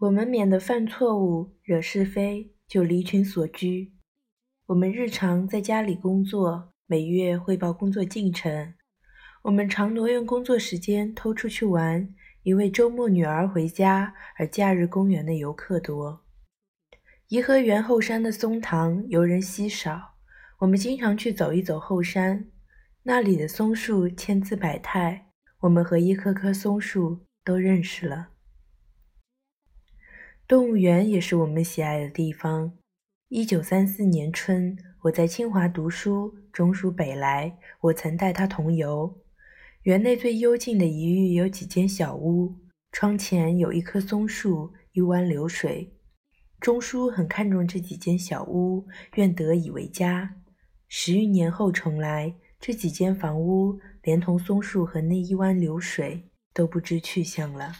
我们免得犯错误、惹是非，就离群所居。我们日常在家里工作，每月汇报工作进程。我们常挪用工作时间偷出去玩，因为周末女儿回家，而假日公园的游客多。颐和园后山的松塘游人稀少，我们经常去走一走后山，那里的松树千姿百态，我们和一棵棵松树都认识了。动物园也是我们喜爱的地方。一九三四年春，我在清华读书，中暑北来，我曾带他同游。园内最幽静的一隅有几间小屋，窗前有一棵松树，一湾流水。钟书很看重这几间小屋，愿得以为家。十余年后重来，这几间房屋连同松树和那一湾流水都不知去向了。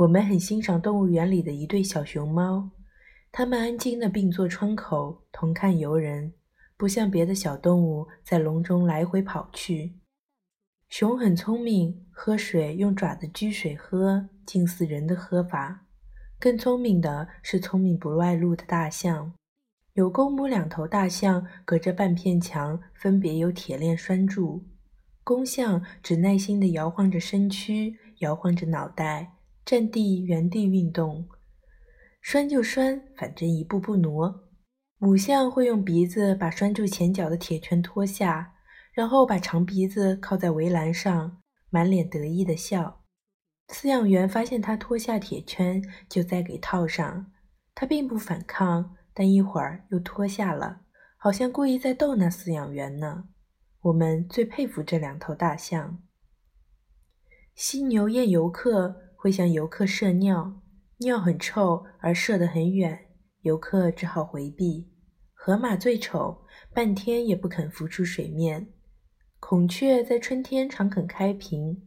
我们很欣赏动物园里的一对小熊猫，它们安静地并坐窗口，同看游人，不像别的小动物在笼中来回跑去。熊很聪明，喝水用爪子掬水喝，近似人的喝法。更聪明的是聪明不外露的大象，有公母两头大象隔着半片墙，分别有铁链拴住。公象只耐心地摇晃着身躯，摇晃着脑袋。站地原地运动，拴就拴，反正一步步挪。母象会用鼻子把拴住前脚的铁圈脱下，然后把长鼻子靠在围栏上，满脸得意地笑。饲养员发现它脱下铁圈，就再给套上。它并不反抗，但一会儿又脱下了，好像故意在逗那饲养员呢。我们最佩服这两头大象。犀牛宴游客。会向游客射尿，尿很臭，而射得很远，游客只好回避。河马最丑，半天也不肯浮出水面。孔雀在春天常肯开屏，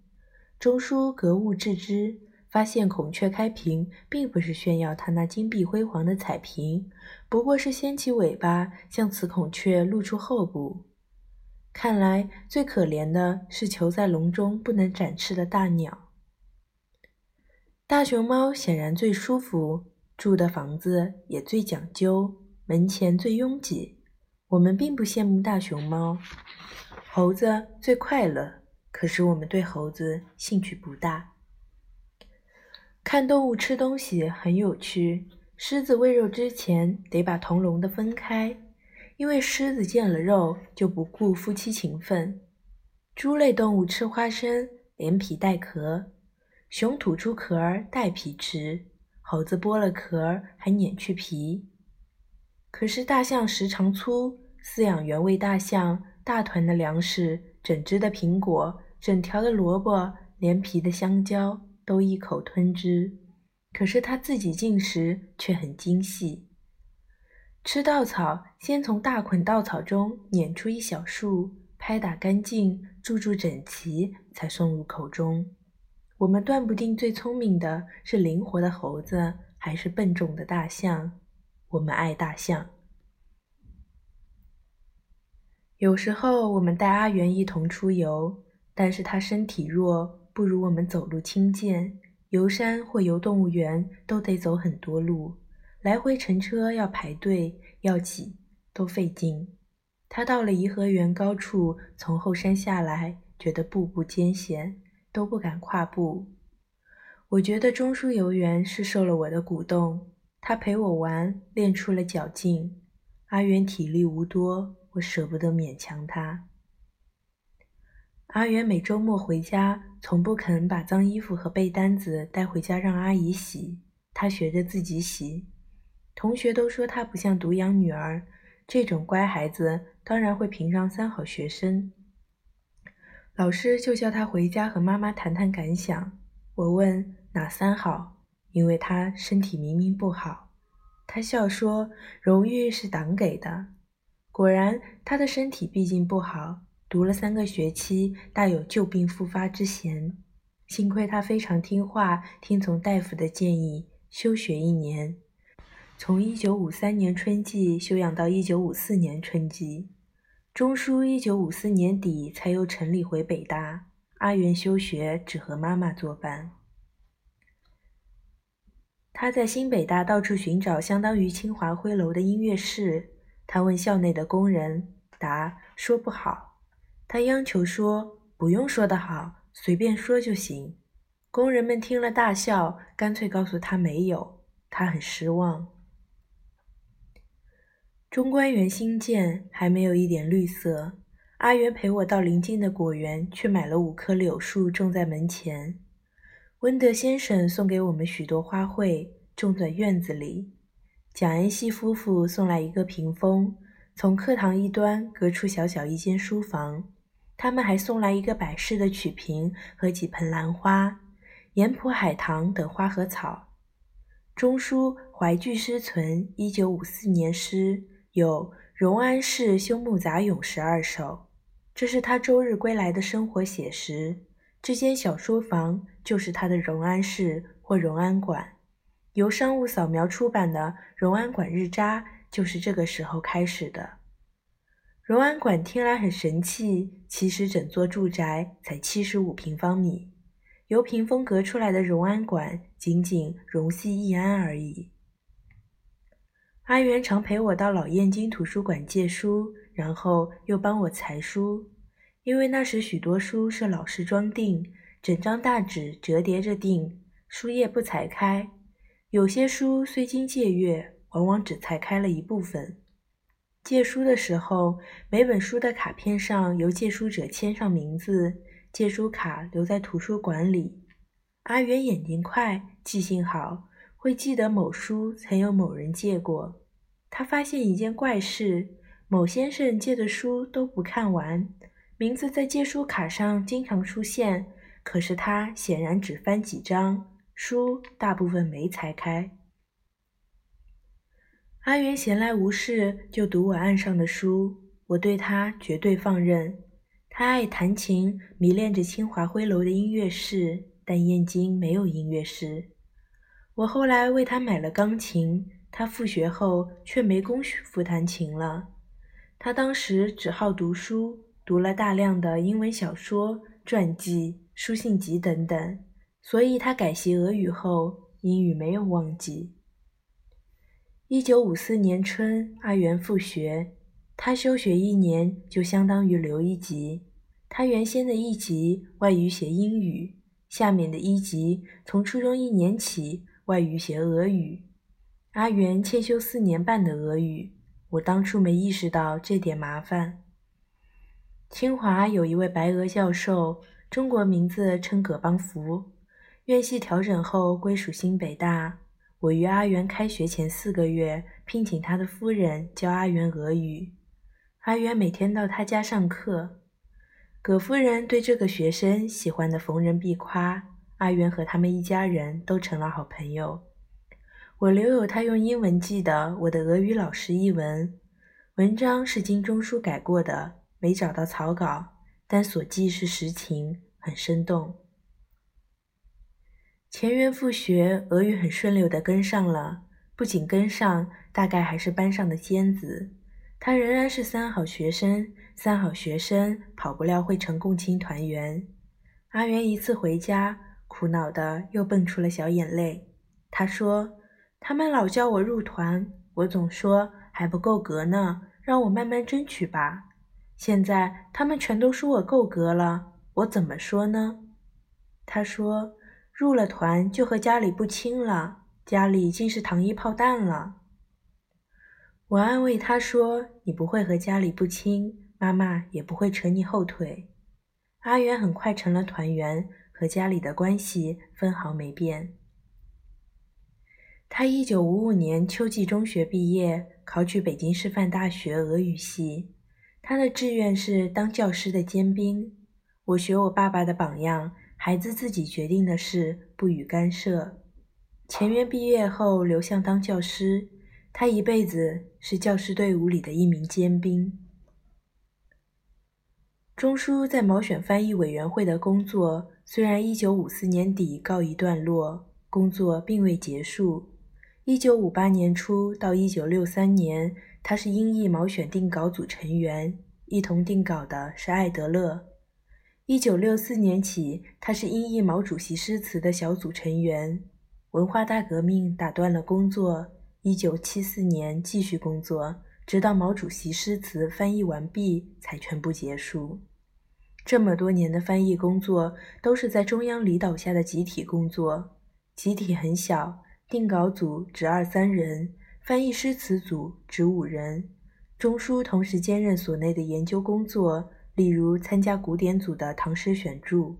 钟书格物致知，发现孔雀开屏并不是炫耀它那金碧辉煌的彩屏，不过是掀起尾巴向雌孔雀露出后部。看来最可怜的是囚在笼中不能展翅的大鸟。大熊猫显然最舒服，住的房子也最讲究，门前最拥挤。我们并不羡慕大熊猫。猴子最快乐，可是我们对猴子兴趣不大。看动物吃东西很有趣。狮子喂肉之前得把同笼的分开，因为狮子见了肉就不顾夫妻情分。猪类动物吃花生，连皮带壳。熊吐出壳儿带皮吃，猴子剥了壳儿还碾去皮。可是大象食肠粗，饲养员喂大象大团的粮食、整只的苹果、整条的萝卜、连皮的香蕉都一口吞之。可是它自己进食却很精细，吃稻草先从大捆稻草中碾出一小束，拍打干净，注注整齐，才送入口中。我们断不定最聪明的是灵活的猴子还是笨重的大象。我们爱大象。有时候我们带阿元一同出游，但是他身体弱，不如我们走路轻健。游山或游动物园都得走很多路，来回乘车要排队，要挤，都费劲。他到了颐和园高处，从后山下来，觉得步步艰险。都不敢跨步。我觉得中书游园是受了我的鼓动，他陪我玩，练出了脚劲。阿元体力无多，我舍不得勉强他。阿元每周末回家，从不肯把脏衣服和被单子带回家让阿姨洗，他学着自己洗。同学都说他不像独养女儿，这种乖孩子当然会评上三好学生。老师就叫他回家和妈妈谈谈感想。我问哪三好，因为他身体明明不好。他笑说：“荣誉是党给的。”果然，他的身体毕竟不好，读了三个学期，大有旧病复发之嫌。幸亏他非常听话，听从大夫的建议，休学一年，从1953年春季休养到1954年春季。钟书一九五四年底才由城里回北大，阿元休学，只和妈妈作伴。他在新北大到处寻找相当于清华徽楼的音乐室。他问校内的工人，答说不好。他央求说：“不用说的好，随便说就行。”工人们听了大笑，干脆告诉他没有。他很失望。中关园新建，还没有一点绿色。阿元陪我到邻近的果园，去买了五棵柳树，种在门前。温德先生送给我们许多花卉，种在院子里。蒋恩熙夫妇送来一个屏风，从课堂一端隔出小小一间书房。他们还送来一个摆饰的曲屏和几盆兰花、盐浦海棠等花和草。中书怀具诗存一九五四年诗，有《荣安市修木杂咏》十二首，这是他周日归来的生活写实。这间小书房就是他的荣安室或荣安馆，由商务扫描出版的《荣安馆日札》就是这个时候开始的。荣安馆听来很神气，其实整座住宅才七十五平方米，由屏风隔出来的荣安馆仅仅容系易安而已。阿元常陪我到老燕京图书馆借书，然后又帮我裁书。因为那时许多书是老式装订，整张大纸折叠着订，书页不裁开。有些书虽经借阅，往往只裁开了一部分。借书的时候，每本书的卡片上由借书者签上名字，借书卡留在图书馆里。阿元眼睛快，记性好，会记得某书曾有某人借过。他发现一件怪事：某先生借的书都不看完。名字在借书卡上经常出现，可是他显然只翻几张书，大部分没裁开。阿元闲来无事就读我案上的书，我对他绝对放任。他爱弹琴，迷恋着清华灰楼的音乐室，但燕京没有音乐室。我后来为他买了钢琴，他复学后却没工夫弹琴了。他当时只好读书。读了大量的英文小说、传记、书信集等等，所以他改习俄语后，英语没有忘记。一九五四年春，阿元复学，他休学一年就相当于留一级。他原先的一级外语写英语，下面的一级从初中一年起外语写俄语。阿元欠修四年半的俄语，我当初没意识到这点麻烦。清华有一位白俄教授，中国名字称葛邦福。院系调整后归属新北大。我于阿元开学前四个月聘请他的夫人教阿元俄语。阿元每天到他家上课。葛夫人对这个学生喜欢的逢人必夸。阿元和他们一家人都成了好朋友。我留有他用英文记的《我的俄语老师》一文，文章是经中书改过的。没找到草稿，但所记是实情，很生动。前元复学，俄语很顺溜地跟上了，不仅跟上，大概还是班上的尖子。他仍然是三好学生，三好学生跑不了会成共青团员。阿元一次回家，苦恼的又蹦出了小眼泪。他说：“他们老叫我入团，我总说还不够格呢，让我慢慢争取吧。”现在他们全都说我够格了，我怎么说呢？他说入了团就和家里不亲了，家里竟是糖衣炮弹了。我安慰他说：“你不会和家里不亲，妈妈也不会扯你后腿。”阿元很快成了团员，和家里的关系分毫没变。他一九五五年秋季中学毕业，考取北京师范大学俄语系。他的志愿是当教师的尖兵。我学我爸爸的榜样，孩子自己决定的事不予干涉。前元毕业后留校当教师，他一辈子是教师队伍里的一名尖兵。钟书在毛选翻译委员会的工作，虽然一九五四年底告一段落，工作并未结束。一九五八年初到一九六三年。他是英译毛选定稿组成员，一同定稿的是艾德勒。一九六四年起，他是英译毛主席诗词的小组成员。文化大革命打断了工作。一九七四年继续工作，直到毛主席诗词翻译完毕才全部结束。这么多年的翻译工作都是在中央领导下的集体工作，集体很小，定稿组只二三人，翻译诗词组只五人。钟书同时兼任所内的研究工作，例如参加古典组的唐诗选注。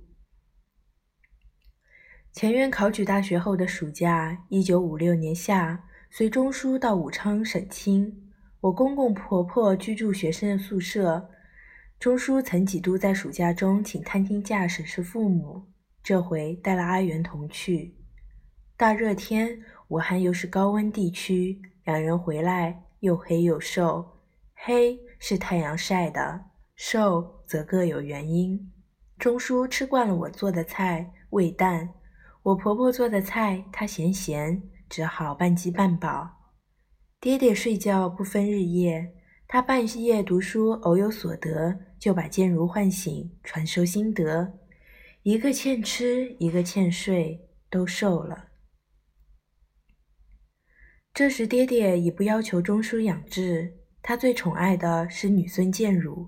前院考取大学后的暑假，一九五六年夏。随钟书到武昌省亲，我公公婆婆居住学生宿舍。钟叔曾几度在暑假中请探亲假审视父母，这回带了阿元同去。大热天，武汉又是高温地区，两人回来又黑又瘦。黑是太阳晒的，瘦则各有原因。钟叔吃惯了我做的菜，味淡；我婆婆做的菜，他嫌咸。只好半饥半饱。爹爹睡觉不分日夜，他半夜读书，偶有所得，就把坚如唤醒，传授心得。一个欠吃，一个欠睡，都瘦了。这时，爹爹已不要求钟书养志，他最宠爱的是女孙建如。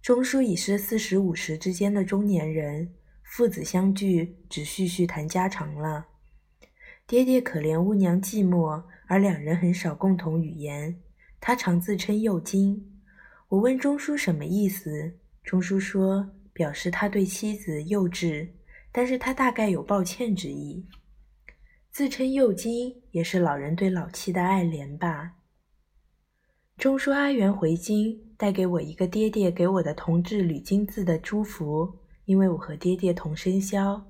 钟书已是四十五十之间的中年人，父子相聚，只叙叙谈家常了。爹爹可怜巫娘寂寞，而两人很少共同语言。他常自称幼精。我问钟叔什么意思，钟叔说表示他对妻子幼稚，但是他大概有抱歉之意。自称幼金也是老人对老妻的爱怜吧。钟叔阿元回京，带给我一个爹爹给我的铜制铝金字的朱符，因为我和爹爹同生肖。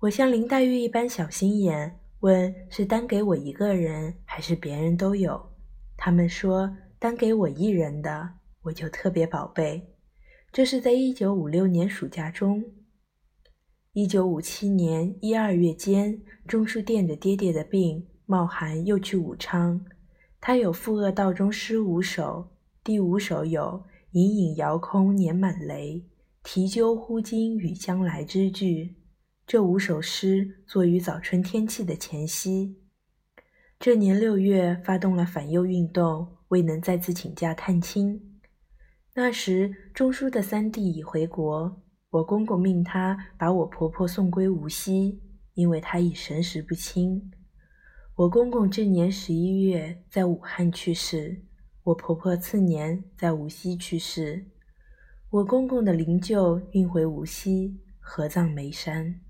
我像林黛玉一般小心眼。问是单给我一个人，还是别人都有？他们说单给我一人的，我就特别宝贝。这是在一九五六年暑假中。一九五七年一二月间，钟书垫着爹爹的病，冒寒又去武昌。他有赋恶道中诗五首，第五首有“隐隐遥空年满雷，啼鸠忽惊雨将来”之句。这五首诗作于早春天气的前夕。这年六月发动了反右运动，未能再次请假探亲。那时钟书的三弟已回国，我公公命他把我婆婆送归无锡，因为她已神识不清。我公公这年十一月在武汉去世，我婆婆次年在无锡去世。我公公的灵柩运回无锡，合葬眉山。